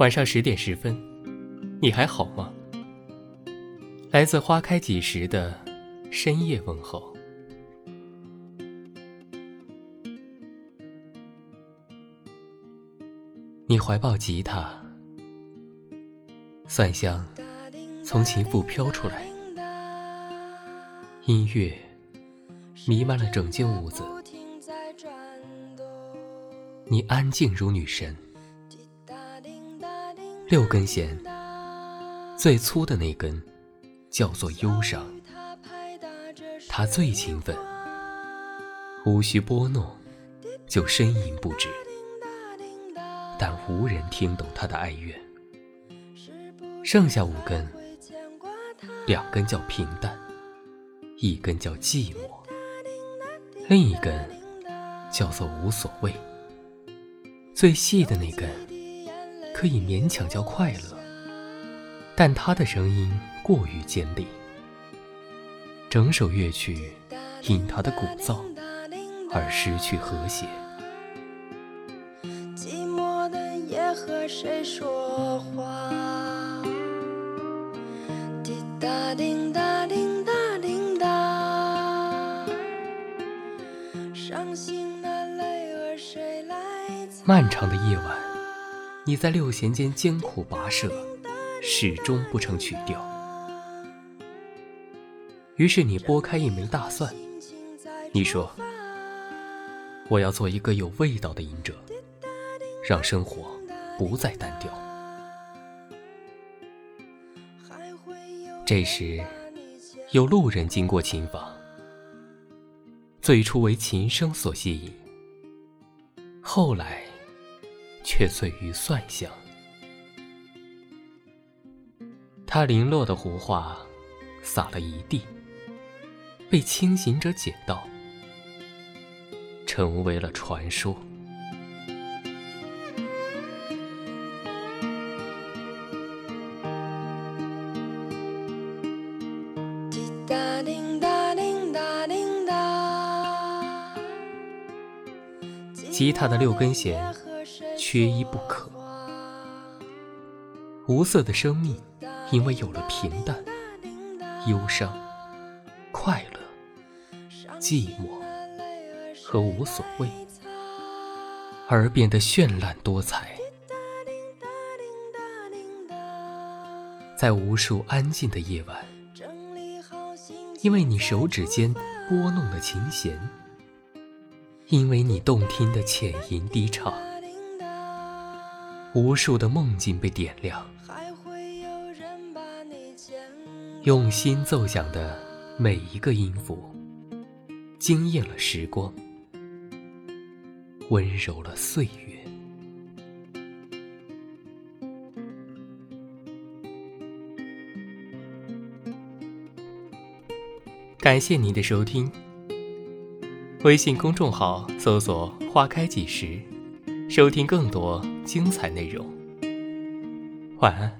晚上十点十分，你还好吗？来自花开几时的深夜问候。你怀抱吉他，蒜香从琴腹飘出来，音乐弥漫了整间屋子。你安静如女神。六根弦，最粗的那根叫做忧伤，它最勤奋，无需拨弄就呻吟不止，但无人听懂它的哀怨。剩下五根，两根叫平淡，一根叫寂寞，另一根叫做无所谓。最细的那根。可以勉强叫快乐，但他的声音过于尖利，整首乐曲因他的鼓噪而失去和谐。寂寞的夜和谁说话？滴答滴答滴答滴答，伤心的泪儿谁来？漫长的夜晚。你在六弦间艰苦跋涉，始终不成曲调。于是你剥开一枚大蒜，你说：“我要做一个有味道的隐者，让生活不再单调。”这时，有路人经过琴房，最初为琴声所吸引，后来。却醉于蒜香。他零落的胡话撒了一地，被清醒者捡到，成为了传说。吉他的六根弦。缺一不可。无色的生命，因为有了平淡、忧伤、快乐、寂寞和无所谓，而变得绚烂多彩。在无数安静的夜晚，因为你手指间拨弄的琴弦，因为你动听的浅吟低唱。无数的梦境被点亮，用心奏响的每一个音符，惊艳了时光，温柔了岁月。感谢您的收听，微信公众号搜索“花开几时”。收听更多精彩内容，晚安。